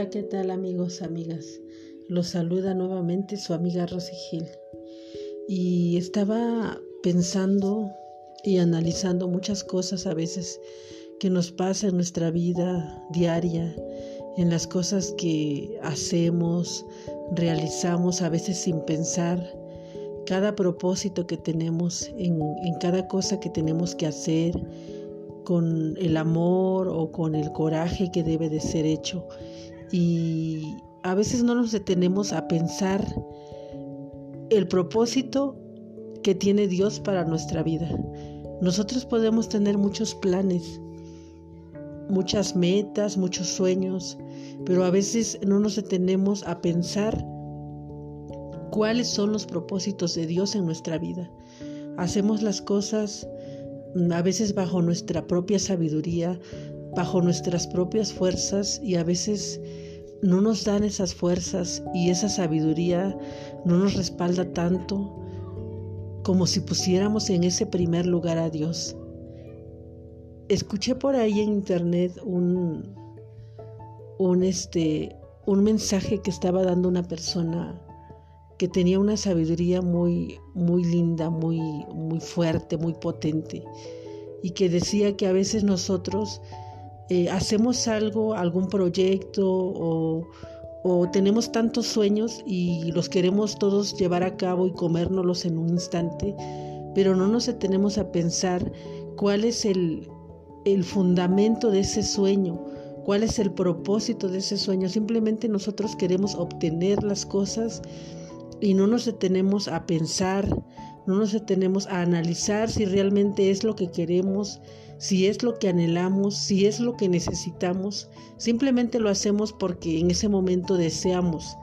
Hola, ¿qué tal amigos, amigas? Los saluda nuevamente su amiga Rosy Gil. Y estaba pensando y analizando muchas cosas a veces que nos pasa en nuestra vida diaria, en las cosas que hacemos, realizamos a veces sin pensar, cada propósito que tenemos, en, en cada cosa que tenemos que hacer, con el amor o con el coraje que debe de ser hecho. Y a veces no nos detenemos a pensar el propósito que tiene Dios para nuestra vida. Nosotros podemos tener muchos planes, muchas metas, muchos sueños, pero a veces no nos detenemos a pensar cuáles son los propósitos de Dios en nuestra vida. Hacemos las cosas a veces bajo nuestra propia sabiduría, bajo nuestras propias fuerzas y a veces no nos dan esas fuerzas y esa sabiduría no nos respalda tanto como si pusiéramos en ese primer lugar a Dios. Escuché por ahí en internet un, un, este, un mensaje que estaba dando una persona que tenía una sabiduría muy, muy linda, muy, muy fuerte, muy potente, y que decía que a veces nosotros eh, hacemos algo, algún proyecto o, tenemos tantos sueños y los queremos todos llevar a cabo y comérnoslos en un instante, pero no nos detenemos a pensar cuál es el, el fundamento de ese sueño, cuál es el propósito de ese sueño. Simplemente nosotros queremos obtener las cosas y no nos detenemos a pensar, no nos detenemos a analizar si realmente es lo que queremos, si es lo que anhelamos, si es lo que necesitamos. Simplemente lo hacemos porque en ese momento deseamos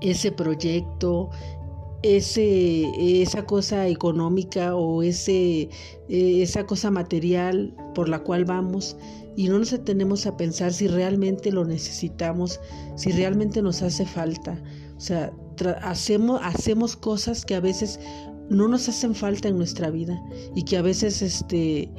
ese proyecto, ese, esa cosa económica o ese, esa cosa material por la cual vamos y no nos detenemos a pensar si realmente lo necesitamos, si realmente nos hace falta. O sea, hacemos, hacemos cosas que a veces no nos hacen falta en nuestra vida y que a veces este,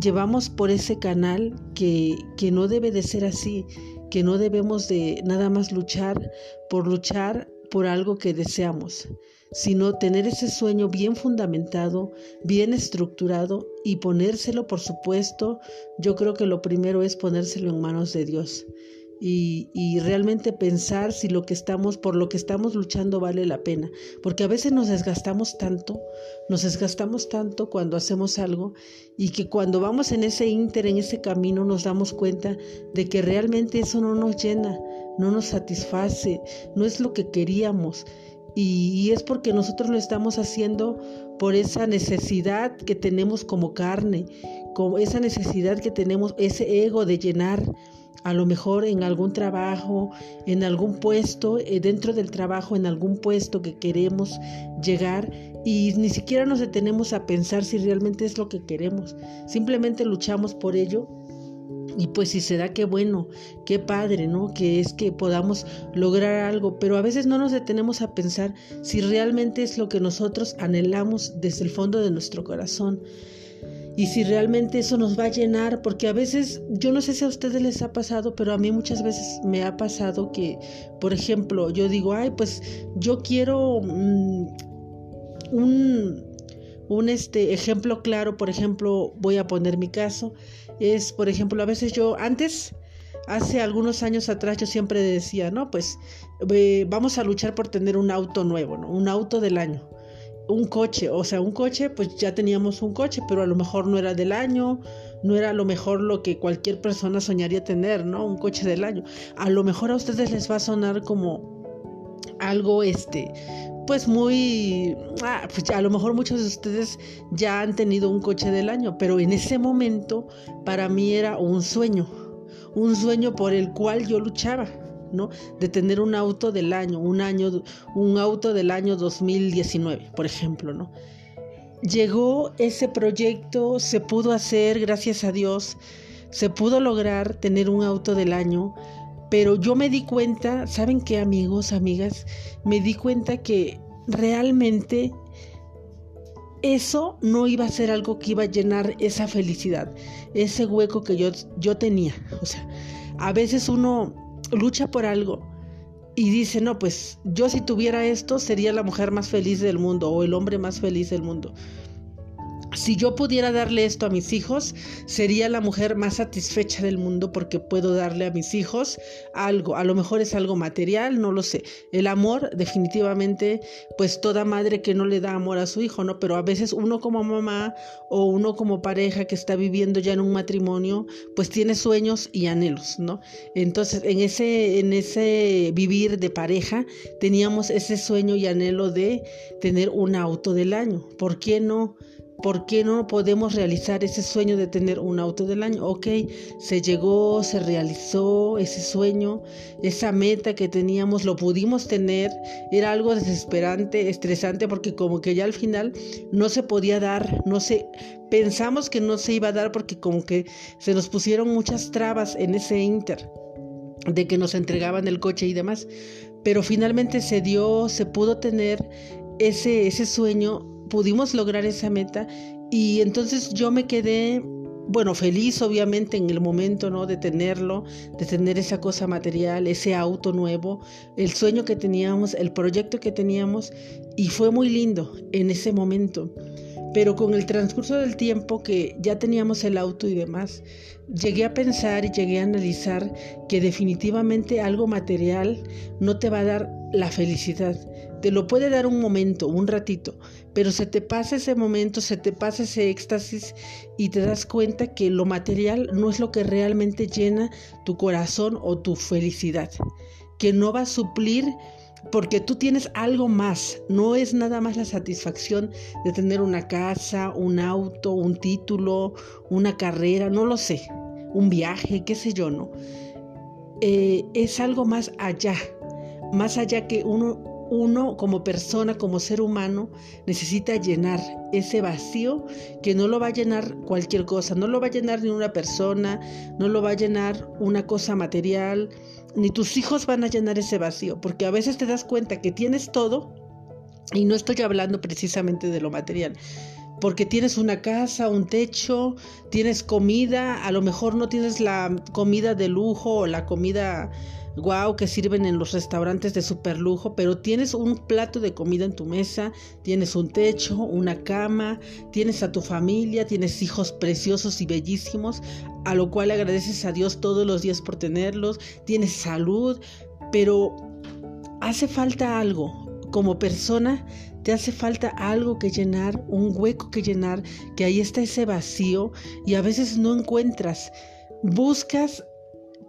llevamos por ese canal que, que no debe de ser así, que no debemos de nada más luchar por luchar por algo que deseamos, sino tener ese sueño bien fundamentado, bien estructurado y ponérselo, por supuesto, yo creo que lo primero es ponérselo en manos de Dios y, realmente pensar si lo que estamos, por lo que estamos luchando vale la pena. Porque a veces nos desgastamos tanto, nos desgastamos tanto cuando hacemos algo y que cuando vamos en ese ínter, en ese camino, nos damos cuenta de que realmente eso no nos llena, no nos satisface, no es lo que queríamos. Y, y es porque nosotros lo estamos haciendo por esa necesidad que tenemos como carne, como esa necesidad que tenemos, ese ego de llenar a lo mejor en algún trabajo, en algún puesto, eh, dentro del trabajo, en algún puesto que queremos llegar y ni siquiera nos detenemos a pensar si realmente es lo que queremos. Simplemente luchamos por ello y pues si se da, qué bueno, qué padre, ¿no? Que es que podamos lograr algo, pero a veces no nos detenemos a pensar si realmente es lo que nosotros anhelamos desde el fondo de nuestro corazón y si realmente eso nos va a llenar, porque a veces, yo no sé si a ustedes les ha pasado, pero a mí muchas veces me ha pasado que, por ejemplo, yo digo, ay, pues yo quiero mm, un, un este, ejemplo claro, por ejemplo, voy a poner mi caso, es, por ejemplo, a veces yo antes, hace algunos años atrás, yo siempre decía, no, pues eh, vamos a luchar por tener un auto nuevo, ¿no? un auto del año un coche, o sea, un coche, pues ya teníamos un coche, pero a lo mejor no era del año, no era a lo mejor lo que cualquier persona soñaría tener, ¿no? Un coche del año. A lo mejor a ustedes les va a sonar como algo, este, pues muy, ah, pues a lo mejor muchos de ustedes ya han tenido un coche del año, pero en ese momento para mí era un sueño, un sueño por el cual yo luchaba. De tener un auto del año, un año, un auto del año 2019, por ejemplo, ¿no? Llegó ese proyecto, se pudo hacer, gracias a Dios, se pudo lograr tener un auto del año, pero yo me di cuenta, ¿saben qué amigos, amigas? Me di cuenta que realmente eso no iba a ser algo que iba a llenar esa felicidad, ese hueco que yo, yo tenía. O sea, a veces uno lucha por algo y dice, no, pues yo si tuviera esto sería la mujer más feliz del mundo o el hombre más feliz del mundo si yo pudiera darle esto a mis hijos, sería la mujer más satisfecha del mundo porque puedo darle a mis hijos algo. A lo mejor es algo material, no lo sé. El amor, definitivamente, pues toda madre que no le da amor a su hijo, ¿no? Pero a veces uno como mamá o uno como pareja que está viviendo ya en un matrimonio, pues tiene sueños y anhelos, ¿no? Entonces, en ese, en ese vivir de pareja, teníamos ese sueño y anhelo de tener un auto del año. ¿Por qué no? ¿Por qué no podemos realizar ese sueño de tener un auto del año? Ok, se llegó, se realizó ese sueño, esa meta que teníamos, lo pudimos tener. Era algo desesperante, estresante, porque como que ya al final no se podía dar, no se, pensamos que no se iba a dar porque como que se nos pusieron muchas trabas en ese inter de que nos entregaban el coche y demás. Pero finalmente se dio, se pudo tener ese, ese sueño pudimos lograr esa meta y entonces yo me quedé bueno, feliz obviamente en el momento, ¿no? De tenerlo, de tener esa cosa material, ese auto nuevo, el sueño que teníamos, el proyecto que teníamos, y fue muy lindo en ese momento. Pero con el transcurso del tiempo que ya teníamos el auto y demás, llegué a pensar y llegué a analizar que definitivamente algo material no te va a dar la felicidad. Te lo puede dar un momento, un ratito, pero se te pasa ese momento, se te pasa ese éxtasis y te das cuenta que lo material no es lo que realmente llena tu corazón o tu felicidad, que no va a suplir porque tú tienes algo más, no es nada más la satisfacción de tener una casa, un auto, un título, una carrera, no lo sé, un viaje, qué sé yo, ¿no? Eh, es algo más allá, más allá que uno, uno como persona, como ser humano, necesita llenar ese vacío que no lo va a llenar cualquier cosa, no lo va a llenar ni una persona, no lo va a llenar una cosa material, ni tus hijos van a llenar ese vacío, porque a veces te das cuenta que tienes todo, y no estoy hablando precisamente de lo material, porque tienes una casa, un techo, tienes comida, a lo mejor no tienes la comida de lujo o la comida guau que sirven en los restaurantes de super lujo, pero tienes un plato de comida en tu mesa, tienes un techo, una cama, tienes a tu familia, tienes hijos preciosos y bellísimos, a lo cual agradeces a Dios todos los días por tenerlos, tienes salud, pero hace falta algo. Como persona te hace falta algo que llenar, un hueco que llenar, que ahí está ese vacío y a veces no encuentras. Buscas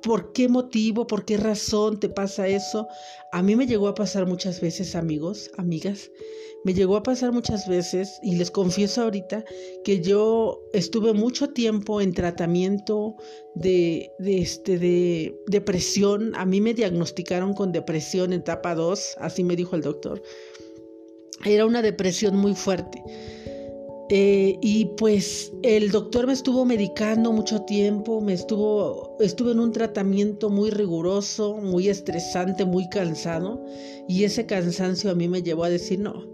por qué motivo, por qué razón te pasa eso. A mí me llegó a pasar muchas veces, amigos, amigas, me llegó a pasar muchas veces y les confieso ahorita que yo estuve mucho tiempo en tratamiento de, este, de depresión. A mí me diagnosticaron con depresión etapa 2, así me dijo el doctor. Era una depresión muy fuerte. Eh, y pues el doctor me estuvo medicando mucho tiempo, me estuvo, estuve en un tratamiento muy riguroso, muy estresante, muy cansado. Y ese cansancio a mí me llevó a decir, no,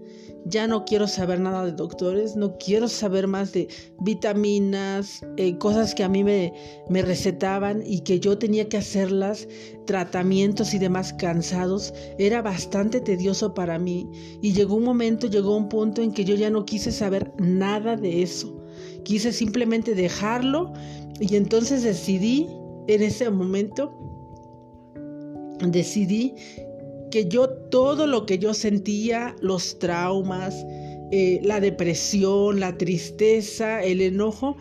ya no quiero saber nada de doctores, no quiero saber más de vitaminas, eh, cosas que a mí me, me recetaban y que yo tenía que hacerlas, tratamientos y demás cansados, era bastante tedioso para mí. Y llegó un momento, llegó un punto en que yo ya no quise saber nada de eso, quise simplemente dejarlo y entonces decidí en ese momento, decidí que yo todo lo que yo sentía, los traumas, eh, la depresión, la tristeza, el enojo,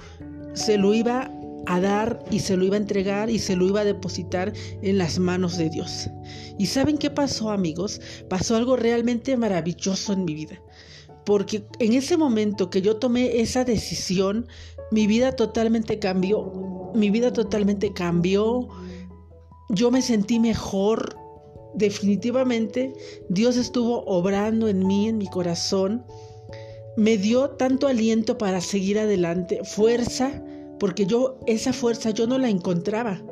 se lo iba a dar y se lo iba a entregar y se lo iba a depositar en las manos de Dios. ¿Y saben qué pasó amigos? Pasó algo realmente maravilloso en mi vida. Porque en ese momento que yo tomé esa decisión, mi vida totalmente cambió. Mi vida totalmente cambió. Yo me sentí mejor, definitivamente Dios estuvo obrando en mí, en mi corazón. Me dio tanto aliento para seguir adelante, fuerza, porque yo esa fuerza yo no la encontraba.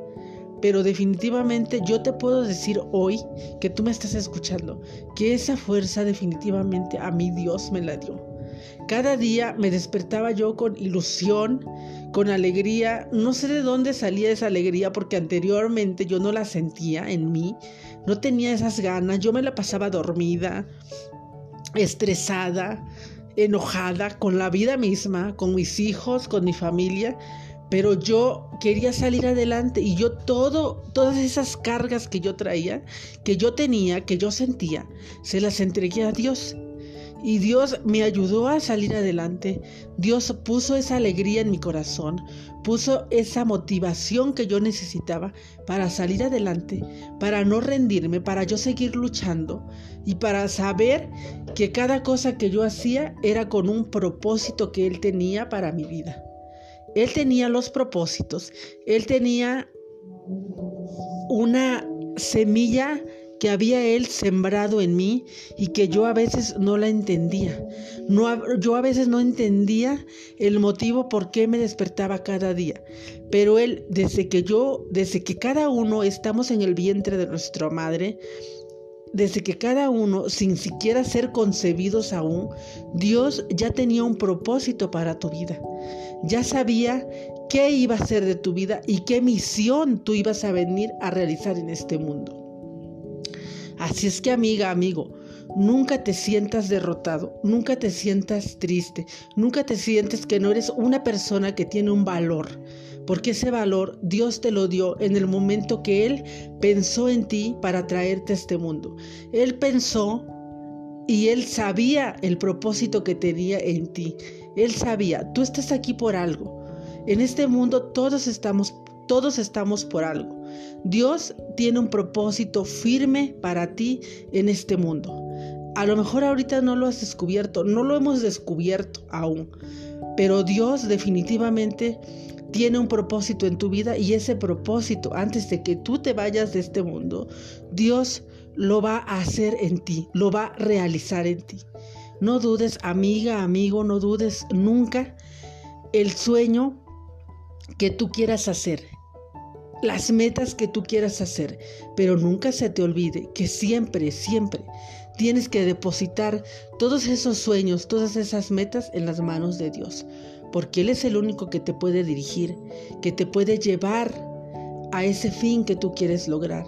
Pero definitivamente yo te puedo decir hoy que tú me estás escuchando, que esa fuerza definitivamente a mí Dios me la dio. Cada día me despertaba yo con ilusión, con alegría. No sé de dónde salía esa alegría porque anteriormente yo no la sentía en mí. No tenía esas ganas. Yo me la pasaba dormida, estresada, enojada con la vida misma, con mis hijos, con mi familia pero yo quería salir adelante y yo todo, todas esas cargas que yo traía, que yo tenía, que yo sentía, se las entregué a Dios. Y Dios me ayudó a salir adelante. Dios puso esa alegría en mi corazón, puso esa motivación que yo necesitaba para salir adelante, para no rendirme, para yo seguir luchando y para saber que cada cosa que yo hacía era con un propósito que Él tenía para mi vida. Él tenía los propósitos, él tenía una semilla que había él sembrado en mí y que yo a veces no la entendía. No, yo a veces no entendía el motivo por qué me despertaba cada día. Pero él, desde que yo, desde que cada uno estamos en el vientre de nuestra madre, desde que cada uno, sin siquiera ser concebidos aún, Dios ya tenía un propósito para tu vida. Ya sabía qué iba a ser de tu vida y qué misión tú ibas a venir a realizar en este mundo. Así es que amiga, amigo, nunca te sientas derrotado, nunca te sientas triste, nunca te sientes que no eres una persona que tiene un valor porque ese valor Dios te lo dio en el momento que Él pensó en ti para traerte a este mundo. Él pensó y Él sabía el propósito que tenía en ti. Él sabía, tú estás aquí por algo. En este mundo todos estamos, todos estamos por algo. Dios tiene un propósito firme para ti en este mundo. A lo mejor ahorita no lo has descubierto, no lo hemos descubierto aún, pero Dios definitivamente tiene un propósito en tu vida y ese propósito, antes de que tú te vayas de este mundo, Dios lo va a hacer en ti, lo va a realizar en ti. No dudes, amiga, amigo, no dudes nunca el sueño que tú quieras hacer, las metas que tú quieras hacer, pero nunca se te olvide que siempre, siempre tienes que depositar todos esos sueños, todas esas metas en las manos de Dios porque Él es el único que te puede dirigir, que te puede llevar a ese fin que tú quieres lograr.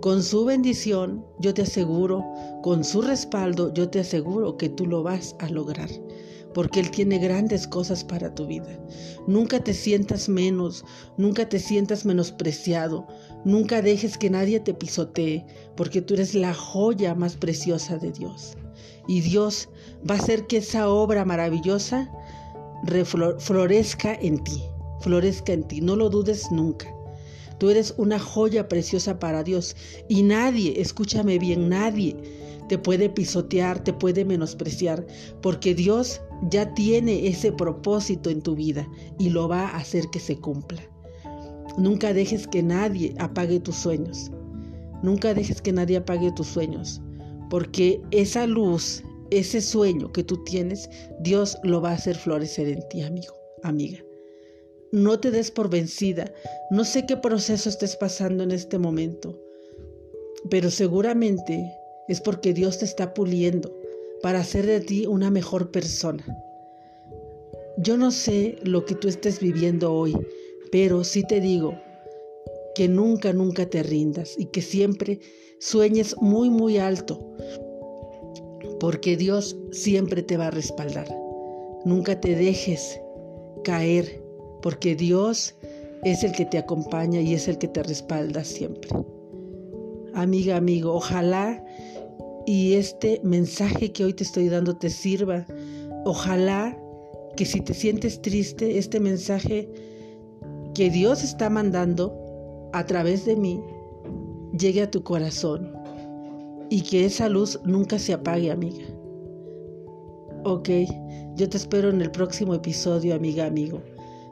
Con su bendición, yo te aseguro, con su respaldo, yo te aseguro que tú lo vas a lograr, porque Él tiene grandes cosas para tu vida. Nunca te sientas menos, nunca te sientas menospreciado, nunca dejes que nadie te pisotee, porque tú eres la joya más preciosa de Dios. Y Dios va a hacer que esa obra maravillosa florezca en ti, florezca en ti, no lo dudes nunca. Tú eres una joya preciosa para Dios y nadie, escúchame bien, nadie te puede pisotear, te puede menospreciar, porque Dios ya tiene ese propósito en tu vida y lo va a hacer que se cumpla. Nunca dejes que nadie apague tus sueños. Nunca dejes que nadie apague tus sueños, porque esa luz, ese sueño que tú tienes, Dios lo va a hacer florecer en ti, amigo, amiga. No te des por vencida. No sé qué proceso estés pasando en este momento, pero seguramente es porque Dios te está puliendo para hacer de ti una mejor persona. Yo no sé lo que tú estés viviendo hoy, pero sí te digo que nunca, nunca te rindas y que siempre sueñes muy, muy alto, porque Dios siempre te va a respaldar. Nunca te dejes caer, porque Dios es el que te acompaña y es el que te respalda siempre. Amiga, amigo, ojalá y este mensaje que hoy te estoy dando te sirva. Ojalá que si te sientes triste, este mensaje que Dios está mandando a través de mí llegue a tu corazón y que esa luz nunca se apague, amiga. Ok, yo te espero en el próximo episodio, amiga, amigo.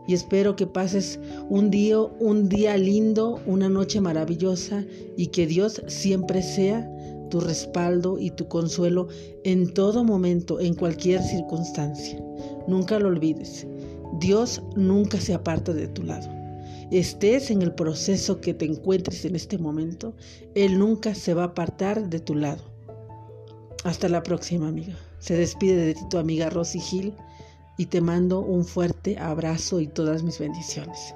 Y espero que pases un día, un día lindo, una noche maravillosa y que Dios siempre sea tu respaldo y tu consuelo en todo momento, en cualquier circunstancia. Nunca lo olvides. Dios nunca se aparta de tu lado estés en el proceso que te encuentres en este momento, Él nunca se va a apartar de tu lado. Hasta la próxima, amiga. Se despide de ti tu amiga Rosy Gil y te mando un fuerte abrazo y todas mis bendiciones.